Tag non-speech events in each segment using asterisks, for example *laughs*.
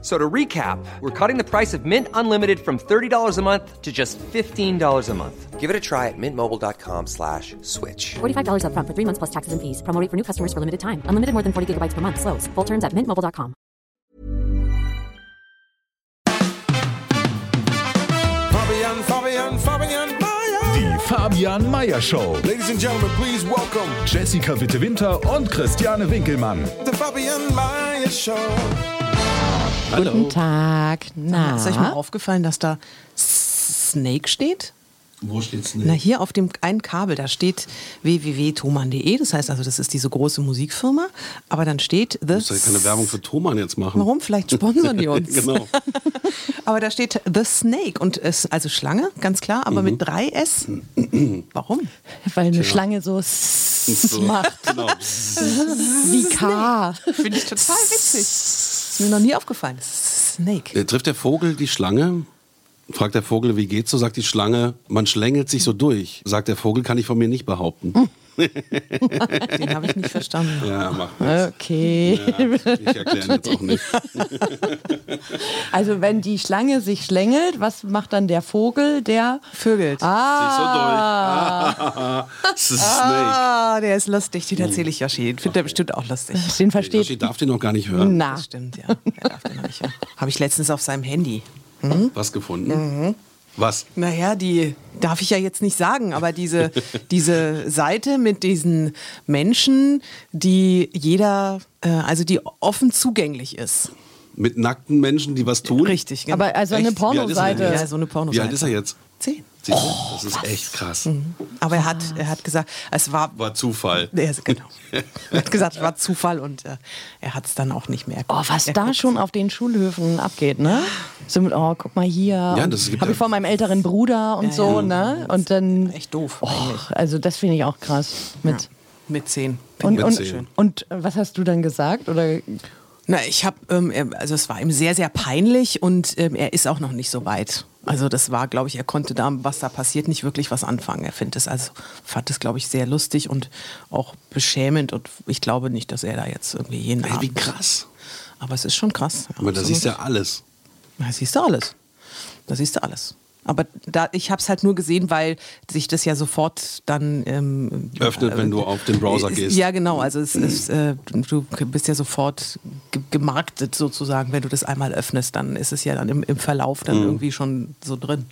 So to recap, we're cutting the price of Mint Unlimited from $30 a month to just $15 a month. Give it a try at mintmobile.com slash switch. $45 upfront for three months plus taxes and fees. Promo rate for new customers for limited time. Unlimited more than 40 gigabytes per month. Slows. Full terms at mintmobile.com. Fabian, Fabian, Fabian Mayer. Die Fabian Meyer Show. Ladies and gentlemen, please welcome Jessica Witte-Winter und Christiane Winkelmann. the Fabian Mayer Show. Guten Tag. Na, Ist euch mal aufgefallen, dass da Snake steht? Wo steht's Na, hier auf dem einen Kabel, da steht www.thomann.de. Das heißt also, das ist diese große Musikfirma. Aber dann steht The. Muss ja keine Werbung für Thomann jetzt machen. Warum? Vielleicht sponsern die *laughs* uns. genau. *laughs* Aber da steht The Snake und es, also Schlange, ganz klar, aber mit drei S. *clears throat* Warum? weil eine Schlange so *laughs* s macht. genau. Wie K. Finde ich total witzig. Ist mir noch nie aufgefallen. Snake. Äh, Trifft der Vogel die Schlange? Fragt der Vogel, wie geht's so? Sagt die Schlange, man schlängelt sich so durch. Sagt der Vogel, kann ich von mir nicht behaupten. *laughs* Den habe ich nicht verstanden. Ja, mach nichts. Okay. Ja, ich erkläre jetzt auch nicht. *laughs* Also wenn die Schlange sich schlängelt, was macht dann der Vogel? Der Vögelt. Ah, Sich so durch. Ah, *laughs* es ist. Ah, der ist lustig. Den erzähle ich Yoshi. Den findet er bestimmt auch lustig. den versteht. Yoshi darf den noch gar nicht hören. Na, Das stimmt, ja. Er darf den noch nicht hören. Habe ich letztens auf seinem Handy. Was gefunden? Was? Naja, die darf ich ja jetzt nicht sagen, aber diese, *laughs* diese Seite mit diesen Menschen, die jeder, äh, also die offen zugänglich ist. Mit nackten Menschen, die was tun? Richtig, genau. aber also eine Echt? Wie denn Pornoseite. jetzt? Ja, so eine Wie Pornoseite. alt ist er jetzt? Zehn. Siehst du? Das ist echt krass. Aber er hat, er hat gesagt, es war. War Zufall. Er, genau. *laughs* er hat gesagt, es war Zufall und äh, er hat es dann auch nicht mehr. Oh, was er da schon auf den Schulhöfen abgeht, ne? So mit, oh, guck mal hier. Ja, das gibt Habe ja- ich von meinem älteren Bruder und Ja, so, ja. ne? Und dann, Echt doof. oh, eigentlich. also das finde ich auch krass. Mit, Mit zehn. und, Mit und, zehn. und was hast du dann gesagt? Oder Na, ich habe, ähm, also es war ihm sehr, sehr peinlich und ähm, er ist auch noch nicht so weit. Also das war, glaube ich, er konnte da, was da passiert, nicht wirklich was anfangen. Er findet es also, fand es, glaube ich, sehr lustig und auch beschämend und ich glaube nicht, dass er da jetzt irgendwie jeden Ey, wie krass. Aber es ist schon krass. Ja, Aber da siehst du ja alles. Da siehst du alles. Da siehst du alles. Aber da, ich habe es halt nur gesehen, weil sich das ja sofort dann ähm, Öffnet, wenn du auf den Browser gehst. Ja, genau. Also es ist, äh, du bist ja sofort ge gemarktet sozusagen, wenn du das einmal öffnest, dann ist es ja dann im, im Verlauf dann irgendwie schon so drin.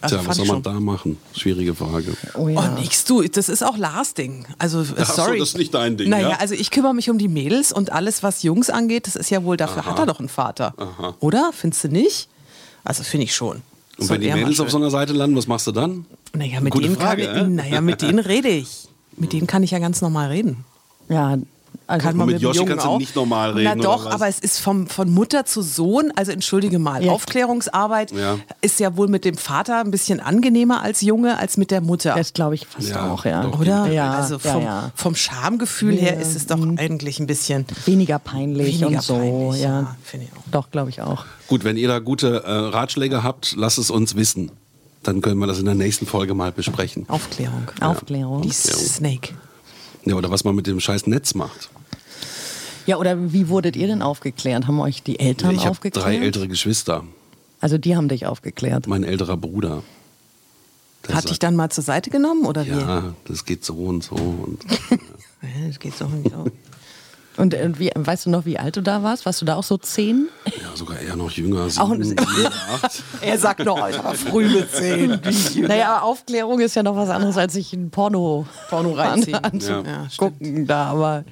Also Mhm. Tja, was soll man da machen? Schwierige Frage. oh ja. Oh, nix, du, das ist auch Lars Ding. Also, äh, Ach so, sorry. das ist nicht dein Ding, Naja, ja? also ich kümmere mich um die Mädels und alles, was Jungs angeht, das ist ja wohl, dafür hat er doch einen Vater. Oder? Findest du nicht? Also finde ich schon. Und Soll wenn die Mädels auf so einer Seite landen, was machst du dann? Naja, mit Gute denen Frage, kann äh? naja, mit denen rede ich. Mit denen kann ich ja ganz normal reden. ja, also Kann man mit mit, Yoshi kannst du auch. nicht normal reden, Na doch, aber es ist vom, von Mutter zu Sohn, also entschuldige mal, Ja. Aufklärungsarbeit Ja. ist ja wohl mit dem Vater ein bisschen angenehmer als Junge, als mit der Mutter. das glaube ich fast Ja, auch, ja. Oder? Ja, also vom, ja. vom Schamgefühl her ist es doch eigentlich ein bisschen Weniger peinlich weniger und so. peinlich. ja, finde ich auch. Doch, glaube ich auch. Gut, wenn ihr da gute äh, Ratschläge habt, lasst es uns wissen. Dann können wir das in der nächsten Folge mal besprechen. Aufklärung. Aufklärung. Die Snake. Ja, oder was man mit dem scheiß Netz macht. Ja, oder wie wurdet ihr denn aufgeklärt? Haben euch die Eltern ich habe aufgeklärt? drei ältere Geschwister. Also die haben dich aufgeklärt. Mein älterer Bruder. Der Hat sagt, dich dann mal zur Seite genommen oder wie? *laughs* Ja, das geht so und so. Und Ja, das geht so nicht auch. Und äh, wie, weißt du noch, wie alt du da warst? Warst du da auch so zehn? ja, sogar eher noch jünger. Auch Sieben, sieben, acht. *laughs* Er sagt noch, ich war früh mit zehn. *laughs* Naja, Aufklärung ist ja noch was anderes, als sich ein Porno, Porno *laughs* reinziehen. an, Ja. anzugucken. da, aber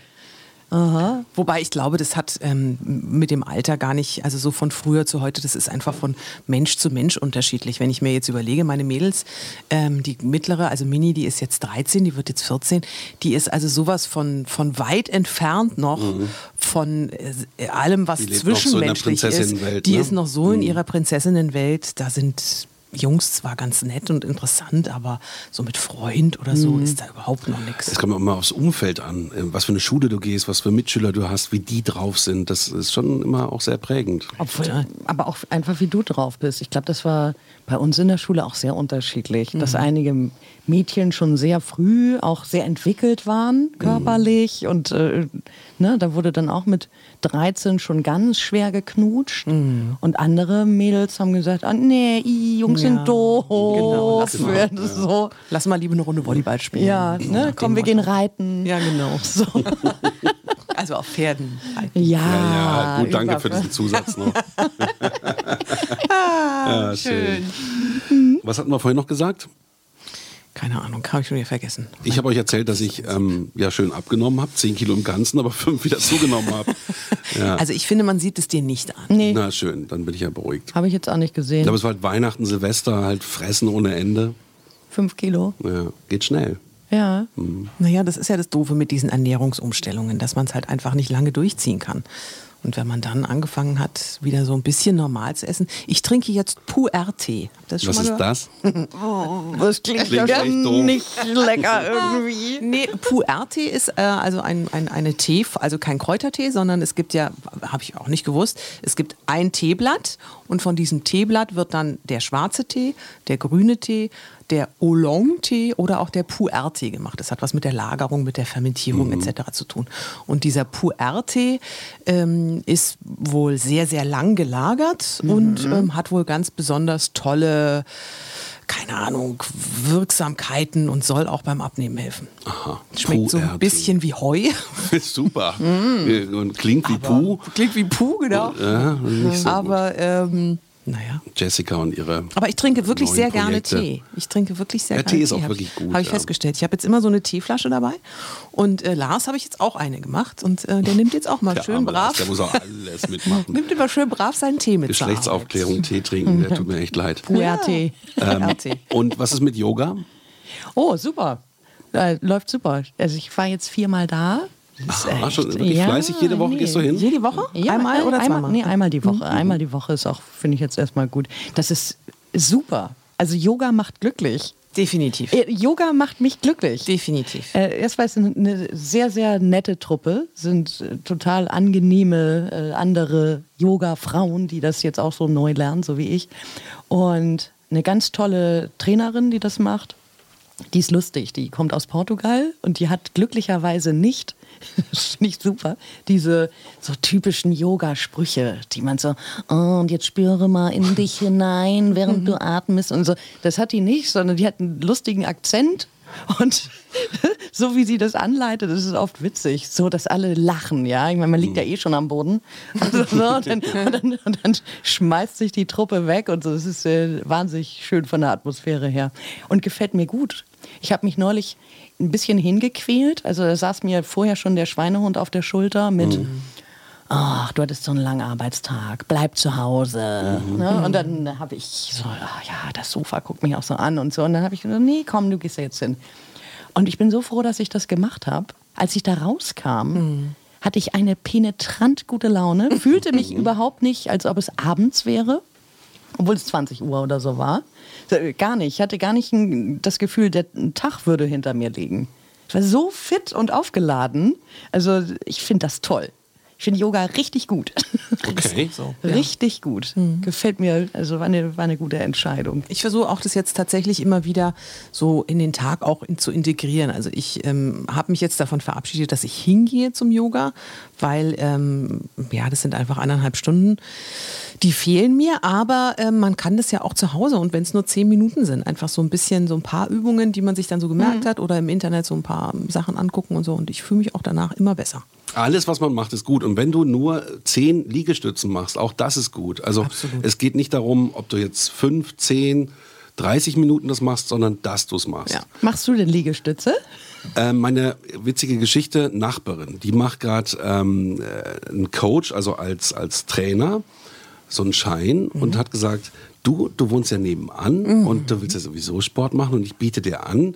Wobei ich glaube, das hat ähm, mit dem Alter gar nicht, also so von früher zu heute, das ist einfach von Mensch zu Mensch unterschiedlich. Wenn ich mir jetzt überlege, meine Mädels, ähm, die mittlere, also Mini, die ist jetzt 13, die wird jetzt 14, die ist also sowas von, von weit entfernt noch von äh, allem, was Die lebt noch so in der zwischenmenschlich ist. Prinzessinnenwelt, Die ne? ist noch so in ihrer Prinzessinnenwelt, da sind Jungs zwar ganz nett und interessant, aber so mit Freund oder so ist da überhaupt noch nichts. Es kommt immer aufs Umfeld an, äh, was für eine Schule du gehst, was für Mitschüler du hast, wie die drauf sind. Das ist schon immer auch sehr prägend. Obwohl, aber auch einfach wie du drauf bist. Ich glaube, das war bei uns in der Schule auch sehr unterschiedlich, dass einige Mädchen schon sehr früh auch sehr entwickelt waren, körperlich. Und äh, ne, da wurde dann auch mit 13 schon ganz schwer geknutscht. Und andere Mädels haben gesagt, ah, nee, i, Jungs Ja, sind doof. genau, lass *laughs* mal. Das ist so. Lass mal lieber eine Runde Volleyball spielen. Ja, ne, komm, wir gehen reiten. Ja, genau. *laughs* So. *laughs* Also auf Pferden. Ja, Ja, ja, gut, danke für diesen Zusatz noch. ja, schön. Was hatten wir vorhin noch gesagt? Keine Ahnung, habe ich schon wieder vergessen. Ich habe euch erzählt, dass ich ähm, ja schön abgenommen habe, 10 Kilo im Ganzen, aber *laughs* 5 wieder zugenommen habe. *laughs* Ja. Also ich finde, man sieht es dir nicht an. Nee, Na schön, dann bin ich ja beruhigt. habe ich jetzt auch nicht Ich gesehen. glaube, es war halt Weihnachten, Silvester, halt fressen ohne Ende. Fünf Kilo. Ja, geht schnell. Ja. Naja, das ist ja das Doofe mit diesen Ernährungsumstellungen, dass man es halt einfach nicht lange durchziehen kann. Und wenn man dann angefangen hat, wieder so ein bisschen normal zu essen. Ich trinke jetzt Puer-Tee. Ihr das schon Was mal ist das? *laughs* Das klingt, Klingt ja nicht lecker irgendwie. *laughs* Nee, Puer-Tee ist äh, also ein, ein, eine Tee, also kein Kräutertee, sondern es gibt ja, habe ich auch nicht gewusst, es gibt ein Teeblatt und von diesem Teeblatt wird dann der schwarze Tee, der grüne Tee, der Oolong-Tee oder auch der Puer-Tee gemacht. Das hat was mit der Lagerung, mit der Fermentierung etc. zu tun. Und dieser Puer-Tee ähm, ist wohl sehr, sehr lang gelagert und ähm, hat wohl ganz besonders tolle keine Ahnung, Wirksamkeiten und soll auch beim Abnehmen helfen. Aha. Schmeckt so ein bisschen wie Heu. *laughs* Super. Und klingt wie Puh. Klingt wie Puh, genau. Ja, so Aber ähm, naja. Jessica und ihre. Aber ich trinke wirklich sehr gerne Projekte. Tee. Ich trinke wirklich sehr Ja, gerne Tee ist auch hab wirklich ich, gut, Habe ich ja. festgestellt. Ich habe jetzt immer so eine Teeflasche dabei. Und äh, Lars habe ich jetzt auch eine gemacht. Und äh, der nimmt jetzt auch mal Der schön arme Lars, brav. Der muss auch alles mitmachen. *laughs* nimmt immer schön brav seinen Tee mit. Geschlechtsaufklärung, Tee trinken, der *laughs* tut mir echt leid. Puer-Tee. RT. Und was ist mit Yoga? Oh, super. Äh, läuft super. Also ich war jetzt viermal da. Das ist echt- schon wirklich fleißig. Jede Woche gehst du hin? Jede Woche? Ja, einmal oder einmal, zweimal? Nee, einmal die Woche. Einmal die Woche ist auch, finde ich jetzt erstmal gut. Das ist super. Also Yoga macht glücklich. Definitiv. Äh, Yoga macht mich glücklich. Definitiv. Äh, erst war es eine sehr, sehr nette Truppe, sind äh, total angenehme äh, andere Yoga-Frauen, die das jetzt auch so neu lernen, so wie ich. Und eine ganz tolle Trainerin, die das macht. Die ist lustig, die kommt aus Portugal und die hat glücklicherweise nicht, *laughs* ich super, diese so typischen Yoga-Sprüche, die man so, oh, und jetzt spüre mal in dich hinein, während *laughs* du atmest und so. Das hat die nicht, sondern die hat einen lustigen Akzent und *laughs* so wie sie das anleitet, das ist oft witzig, so dass alle lachen, ja. Ich meine, man liegt ja eh schon am Boden. *laughs* Also, so, und, dann, *laughs* und, dann, und dann schmeißt sich die Truppe weg und so. Das ist äh, wahnsinnig schön von der Atmosphäre her. Und gefällt mir gut. Ich habe mich neulich ein bisschen hingequält. Also da saß mir vorher schon der Schweinehund auf der Schulter mit. Ach, du hattest so einen langen Arbeitstag, bleib zu Hause. Ne? Und dann habe ich so, ja, das Sofa guckt mich auch so an und so. Und dann habe ich gesagt, nee, komm, du gehst ja jetzt hin. Und ich bin so froh, dass ich das gemacht habe. Als ich da rauskam, hatte ich eine penetrant gute Laune, fühlte mich überhaupt nicht, als ob es abends wäre, obwohl es 20 Uhr oder so war. Äh, Gar nicht. Ich hatte gar nicht das Gefühl, der Tag würde hinter mir liegen. Ich war so fit und aufgeladen. Also ich finde das toll. Ich finde Yoga richtig gut. Okay. So. *laughs* Richtig gut. Gefällt mir. Also war eine, war eine gute Entscheidung. Ich versuche auch das jetzt tatsächlich immer wieder so in den Tag auch in, zu integrieren. Also ich ähm, habe mich jetzt davon verabschiedet, dass ich hingehe zum Yoga, weil ähm, ja, das sind einfach eineinhalb Stunden, die fehlen mir. Aber ähm, man kann das ja auch zu Hause und wenn es nur zehn Minuten sind, einfach so ein bisschen so ein paar Übungen, die man sich dann so gemerkt hat oder im Internet so ein paar Sachen angucken und so. Und ich fühle mich auch danach immer besser. Alles, was man macht, ist gut. Und wenn du nur zehn Liegestützen machst, auch das ist gut. Also es geht nicht darum, ob du jetzt fünf, zehn, 30 Minuten das machst, sondern dass du es machst. Ja. Machst du denn Liegestütze? Äh, meine witzige Geschichte, Nachbarin, die macht gerade ähm, äh, einen Coach, also als, als Trainer, so einen Schein und hat gesagt, du, du wohnst ja nebenan und du willst ja sowieso Sport machen und ich biete dir an,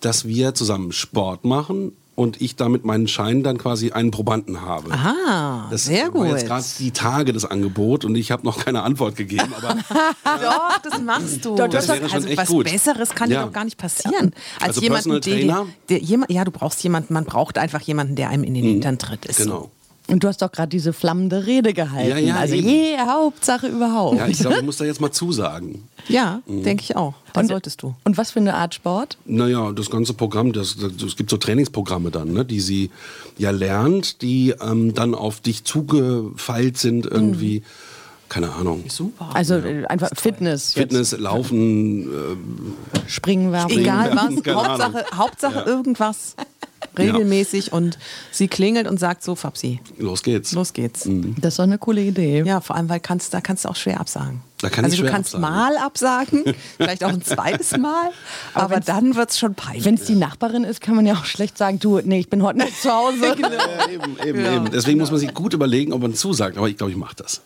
dass wir zusammen Sport machen und ich damit meinen Schein dann quasi einen Probanden habe. Ah, Das sehr war gut. jetzt gerade die Tage das Angebot und ich habe noch keine Antwort gegeben, aber *laughs* Doch, das machst du. Das Das wäre schon also echt was gut. Besseres kann Ja. dir doch gar nicht passieren. Als Also jemanden, Personal der, Trainer? der, jemand, ja, du brauchst jemanden, man braucht einfach jemanden, der einem in den Hintern tritt. Ist so. genau. Und du hast doch gerade diese flammende Rede gehalten. Ja, ja, also eben. je Hauptsache überhaupt. Ja, ich glaube, ich muss da jetzt mal zusagen. Ja, Mhm. denke ich auch. Dann solltest du. Und was für eine Art Sport? Naja, das ganze Programm, das, das, es gibt so Trainingsprogramme dann, ne, die sie ja lernt, die ähm, dann auf dich zugefeilt sind irgendwie. Keine Ahnung. Super. Also äh, einfach Fitness. jetzt. Fitness, Laufen, Springen, werfen. Egal was, *laughs* Hauptsache, Hauptsache irgendwas. Regelmäßig und sie klingelt und sagt so, Fabsi, los geht's. los geht's. Das ist doch eine coole Idee. Ja, vor allem, weil kannst, da kannst du auch schwer absagen. Da kann ich also du schwer kannst absagen. mal absagen, *laughs* vielleicht auch ein zweites Mal, aber, dann wird es schon peinlich. Wenn es die Nachbarin ist, kann man ja auch schlecht sagen, du, nee, ich bin heute nicht zu Hause. *laughs* Ja, eben, eben, eben. Deswegen muss man sich gut überlegen, ob man zusagt. Aber ich glaube, ich mache das.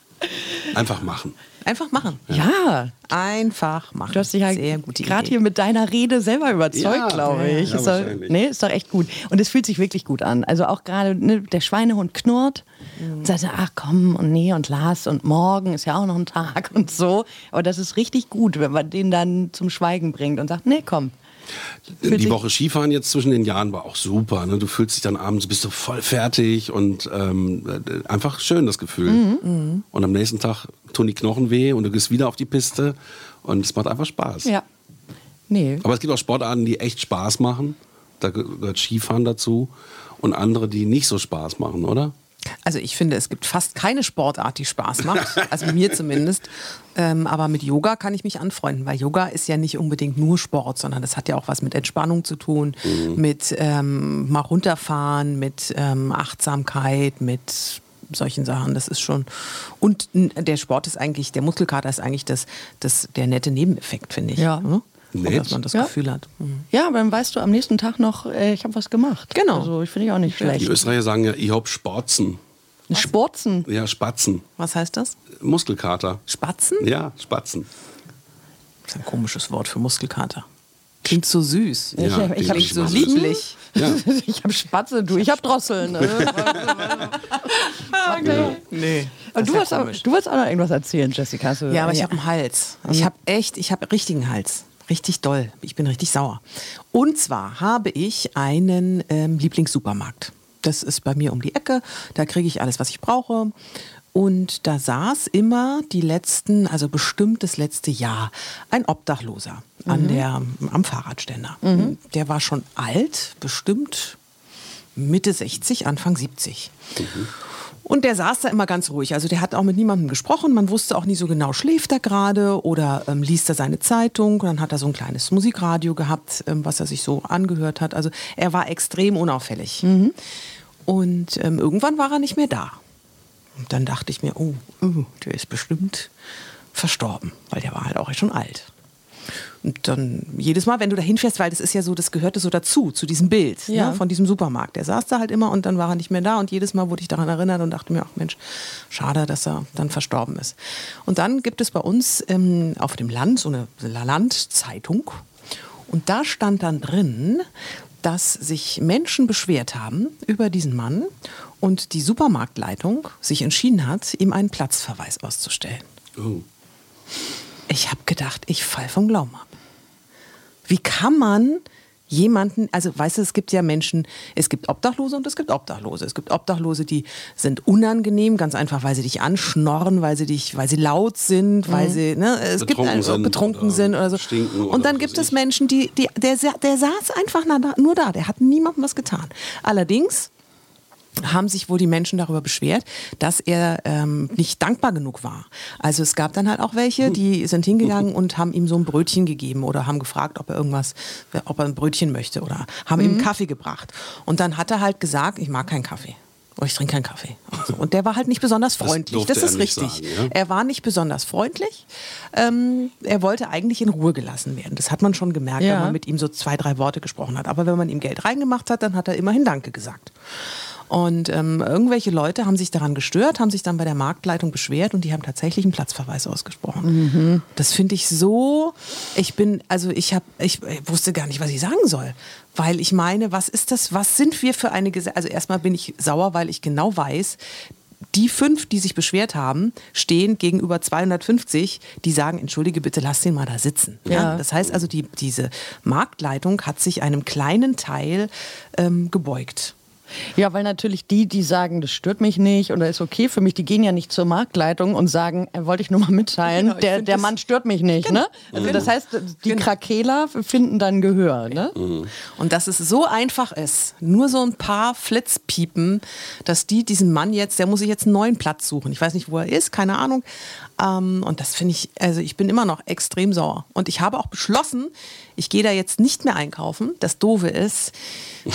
Einfach machen. Einfach machen. Ja, Einfach machen. du hast dich ja Sehr gute gerade Idee. hier mit deiner Rede selber überzeugt, Ja, glaube ja, ich. ja, ist, doch, wahrscheinlich. nee, ist doch echt gut. Und es fühlt sich wirklich gut an. Also auch gerade ne, der Schweinehund knurrt und sagt, ach komm und nee und Lars und morgen ist ja auch noch ein Tag *laughs* und so. Aber das ist richtig gut, wenn man den dann zum Schweigen bringt und sagt, nee, komm. Fühlt die Woche Skifahren jetzt zwischen den Jahren war auch super. Ne? Du fühlst dich dann abends, bist du voll fertig und ähm, äh, einfach schön das Gefühl. Mhm. Und am nächsten Tag tun die Knochen weh und du gehst wieder auf die Piste und es macht einfach Spaß. Ja. Nee. Aber es gibt auch Sportarten, die echt Spaß machen. Da gehört Skifahren dazu. Und andere, die nicht so Spaß machen, oder? Also ich finde, es gibt fast keine Sportart, die Spaß macht. Also mir *laughs* zumindest. Ähm, aber mit Yoga kann ich mich anfreunden, weil Yoga ist ja nicht unbedingt nur Sport, sondern das hat ja auch was mit Entspannung zu tun, mit ähm, mal runterfahren, mit ähm, Achtsamkeit, mit solchen Sachen. Das ist schon. Und der Sport ist eigentlich, der Muskelkater ist eigentlich das, das, der nette Nebeneffekt, finde ich. Ja. Ne? Nett. Dass man das Ja. Gefühl hat. Mhm. Ja, aber dann weißt du am nächsten Tag noch, äh, ich habe was gemacht. Genau. Also ich finde ich auch nicht Die schlecht. Österreicher sagen ja, ich hab Sporzen. Sporzen. Ja, Spatzen. Was heißt das? Muskelkater. Spatzen? Ja, Spatzen. Das ist ein komisches Wort für Muskelkater. Klingt so süß. Ja, ich hab- ich hab die Klingt so lieblich. Ja. *laughs* ich habe Spatze, du, ich habe Drosseln. Ne? *laughs* Nee. Und du, wolltest auch, du wolltest auch noch irgendwas erzählen, Jessica. Ja, aber ich habe einen Hals. Ich habe echt, ich habe richtigen Hals. Richtig doll. Ich bin richtig sauer. Und zwar habe ich einen ähm, Lieblingssupermarkt. Das ist bei mir um die Ecke. Da kriege ich alles, was ich brauche. Und da saß immer die letzten, also bestimmt das letzte Jahr, ein Obdachloser an der, am Fahrradständer. Der war schon alt, bestimmt Mitte 60, Anfang 70. Und der saß da immer ganz ruhig. Also der hat auch mit niemandem gesprochen. Man wusste auch nie so genau, schläft er gerade oder ähm, liest er seine Zeitung. Und dann hat er so ein kleines Musikradio gehabt, ähm, was er sich so angehört hat. Also er war extrem unauffällig. Und ähm, irgendwann war er nicht mehr da. Und dann dachte ich mir, oh, oh, der ist bestimmt verstorben, weil der war halt auch schon alt. Und dann jedes Mal, wenn du da hinfährst, weil das ist ja so, das gehörte so dazu, zu diesem Bild Ja. ne, von diesem Supermarkt. Der saß da halt immer und dann war er nicht mehr da und jedes Mal wurde ich daran erinnert und dachte mir, ach Mensch, schade, dass er dann verstorben ist. Und dann gibt es bei uns ähm, auf dem Land so eine Landzeitung und da stand dann drin, dass sich Menschen beschwert haben über diesen Mann und die Supermarktleitung sich entschieden hat, ihm einen Platzverweis auszustellen. Oh. Ich habe gedacht, ich fall vom Glauben ab. Wie kann man jemanden, also weißt du, es gibt ja Menschen, es gibt Obdachlose und es gibt Obdachlose. Es gibt Obdachlose, die sind unangenehm, ganz einfach, weil sie dich anschnorren, weil sie dich, weil sie laut sind, weil sie, ne, es gibt Betrunken ein- sind betrunken oder sind oder so. und dann gibt es ich. Menschen, die, die der, der saß einfach nur da, der hat niemandem was getan. Allerdings haben sich wohl die Menschen darüber beschwert, dass er ähm, nicht dankbar genug war. Also es gab dann halt auch welche, die sind hingegangen und haben ihm so ein Brötchen gegeben oder haben gefragt, ob er irgendwas, ob er ein Brötchen möchte oder haben ihm einen Kaffee gebracht. Und dann hat er halt gesagt, ich mag keinen Kaffee. Oder ich trinke keinen Kaffee. Und, so. und der war halt nicht besonders Das freundlich. Das, er ist richtig. sagen, ja? Er war nicht besonders freundlich. Ähm, er wollte eigentlich in Ruhe gelassen werden. Das hat man schon gemerkt, Ja. wenn man mit ihm so zwei, drei Worte gesprochen hat. Aber wenn man ihm Geld reingemacht hat, dann hat er immerhin Danke gesagt. Und ähm, irgendwelche Leute haben sich daran gestört, haben sich dann bei der Marktleitung beschwert und die haben tatsächlich einen Platzverweis ausgesprochen. Das finde ich so, ich bin, also ich habe, ich, ich wusste gar nicht, was ich sagen soll. Weil ich meine, was ist das, was sind wir für eine Gesellschaft? Also erstmal bin ich sauer, weil ich genau weiß, die fünf, die sich beschwert haben, stehen gegenüber 250, die sagen, entschuldige bitte, lass den mal da sitzen. Ja. Ja. Das heißt also, die, diese Marktleitung hat sich einem kleinen Teil ähm, gebeugt. Ja, weil natürlich die, die sagen, das stört mich nicht oder ist okay für mich, die gehen ja nicht zur Marktleitung und sagen, äh, wollte ich nur mal mitteilen, Genau, der, der Mann stört mich nicht. Ne? Also das heißt, die Genau. Krakeler finden dann Gehör. Ne? Und dass es so einfach ist, nur so ein paar Flitzpiepen, dass die diesen Mann jetzt, der muss sich jetzt einen neuen Platz suchen. Ich weiß nicht, wo er ist, keine Ahnung. Ähm, und das finde ich, also ich bin immer noch extrem sauer. Und ich habe auch beschlossen, ich gehe da jetzt nicht mehr einkaufen. Das Doofe ist, *laughs* das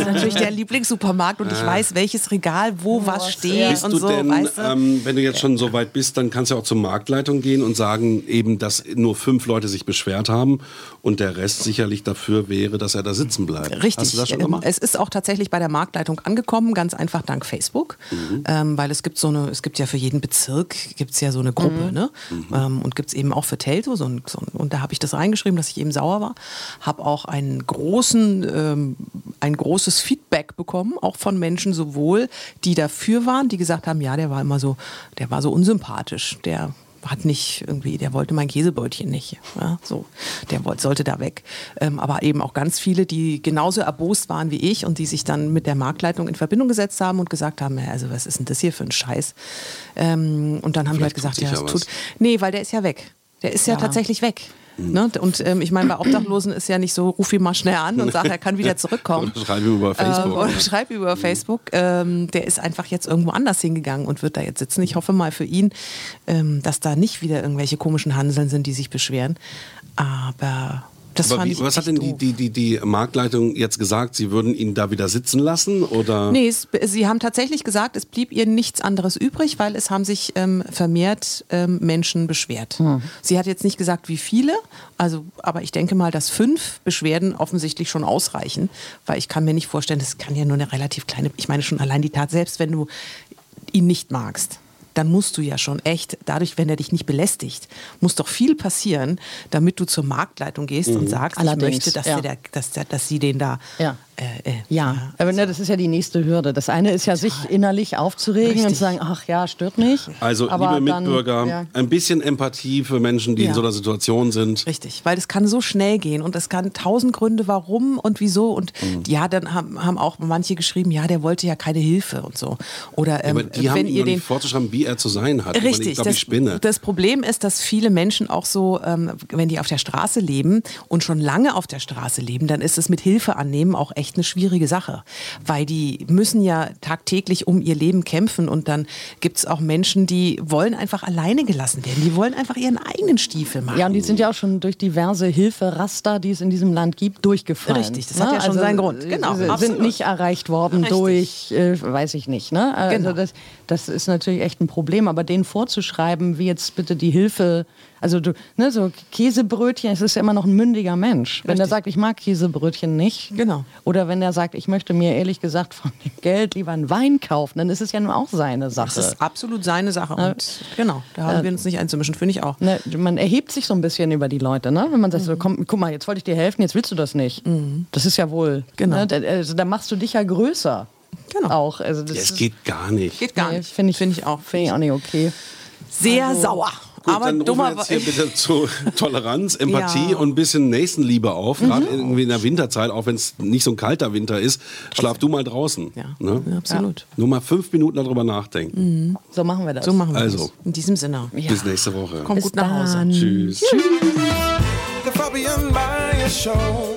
ist natürlich der Lieblingssupermarkt und ich weiß, welches Regal wo was steht Bist und du so. denn, weißt du? ähm, wenn du jetzt schon so weit bist, dann kannst du auch zur Marktleitung gehen und sagen eben, dass nur fünf Leute sich beschwert haben und der Rest sicherlich dafür wäre, dass er da sitzen bleibt. Richtig. Hast du das schon gemacht? Es ist auch tatsächlich bei der Marktleitung angekommen, ganz einfach dank Facebook, Mhm. ähm, weil es gibt so eine, es gibt ja für jeden Bezirk gibt's ja so eine Gruppe, Mhm. ne? Ähm, und gibt's eben auch für Telto so ein, so ein, und da habe ich das reingeschrieben, dass ich eben sauer war, habe auch einen großen, ähm, ein großes Feedback bekommen, auch von Menschen sowohl, die dafür waren, die gesagt haben, ja, der war immer so, der war so unsympathisch, der hat nicht irgendwie, der wollte mein Käsebrötchen nicht. Ja, so, der wollte, sollte da weg. Ähm, aber eben auch ganz viele, die genauso erbost waren wie ich und die sich dann mit der Marktleitung in Verbindung gesetzt haben und gesagt haben, ja, also was ist denn das hier für ein Scheiß? Ähm, und dann haben Vielleicht die halt gesagt, ja, ja es was. tut. Nee, weil der ist ja weg. Der ist ja, tatsächlich weg. Ne? Und ähm, ich meine, bei Obdachlosen ist ja nicht so, ruf ihn mal schnell an und sag, er kann wieder zurückkommen. *laughs* Oder schreib über Facebook. Ähm, oder schreib über Facebook. Ähm, der ist einfach jetzt irgendwo anders hingegangen und wird da jetzt sitzen. Ich hoffe mal für ihn, ähm, dass da nicht wieder irgendwelche komischen Hanseln sind, die sich beschweren. Aber das Aber fand wie, ich was hat denn die, die, die, die Marktleitung jetzt gesagt? Sie würden ihn da wieder sitzen lassen? Oder? Nee, es, sie haben tatsächlich gesagt, es blieb ihr nichts anderes übrig, weil es haben sich ähm, vermehrt ähm, Menschen beschwert. Hm. Sie hat jetzt nicht gesagt, wie viele, also, aber ich denke mal, dass fünf Beschwerden offensichtlich schon ausreichen, weil ich kann mir nicht vorstellen, das kann ja nur eine relativ kleine, ich meine schon allein die Tat, selbst wenn du ihn nicht magst. Dann musst du ja schon echt, dadurch, wenn er dich nicht belästigt, muss doch viel passieren, damit du zur Marktleitung gehst Mhm. und sagst, Allerdings, ich möchte, dass, ja. der, dass, der, dass sie den da. Ja. Äh, äh, Ja, aber ne, das ist ja die nächste Hürde. Das eine ist ja, sich innerlich aufzuregen und Richtig. zu sagen, ach ja, stört nicht. Also, Aber liebe dann, Mitbürger, ja. ein bisschen Empathie für Menschen, die Ja. in so einer Situation sind. Richtig, weil es kann so schnell gehen und es kann tausend Gründe, warum und wieso. Und Mhm. ja, dann haben, haben auch manche geschrieben, ja, der wollte ja keine Hilfe und so. Oder ähm, Aber die haben wenn ihm ihr den vorzuschreiben, wie er zu sein hat. Ich meine, Richtig, Ich glaube, das, ich spinne. das Problem ist, dass viele Menschen auch so, ähm, wenn die auf der Straße leben und schon lange auf der Straße leben, dann ist es mit Hilfe annehmen auch echt eine schwierige Sache. Weil die müssen ja tagtäglich um ihr Leben kämpfen und dann gibt es auch Menschen, die wollen einfach alleine gelassen werden. Die wollen einfach ihren eigenen Stiefel machen. Ja, und die sind ja auch schon durch diverse Hilferaster, die es in diesem Land gibt, durchgefallen. Richtig, das hat ja schon seinen Grund. Genau, sie sind absolut. nicht erreicht worden Richtig. durch, äh, weiß ich nicht. Ne? Also Genau. das, das ist natürlich echt ein Problem, aber denen vorzuschreiben, wie jetzt bitte die Hilfe, also du, ne, so Käsebrötchen, es ist ja immer noch ein mündiger Mensch. Wenn der Richtig. sagt, ich mag Käsebrötchen nicht, Genau. oder wenn der sagt, ich möchte mir ehrlich gesagt von dem Geld lieber einen Wein kaufen, dann ist es ja nur auch seine Sache. Das ist absolut seine Sache. Und genau, da haben wir uns nicht einzumischen, finde ich auch. Ne, man erhebt sich so ein bisschen über die Leute, ne? Wenn man sagt, so, komm, guck mal, jetzt wollte ich dir helfen, jetzt willst du das nicht. Das ist ja wohl. Genau. Ne? Also, da machst du dich ja größer. Genau. Auch. Also das Ja, es geht gar nicht. Geht gar nee, nicht. Finde ich, Finde ich auch. Finde ich auch nicht okay. Sehr sauer. Gut, aber dann rufen wir jetzt hier bitte *laughs* zu Toleranz, Empathie Ja. und ein bisschen Nächstenliebe auf. Gerade irgendwie in der Winterzeit, auch wenn es nicht so ein kalter Winter ist. Schlaf du mal draußen. Ja, Ne? ja, absolut. Nur mal fünf Minuten darüber nachdenken. So machen wir das. So machen wir Also. das. In diesem Sinne. Bis nächste Woche. Komm Bis gut nach Hause. dann. Tschüss. The Fabian Meyer Show.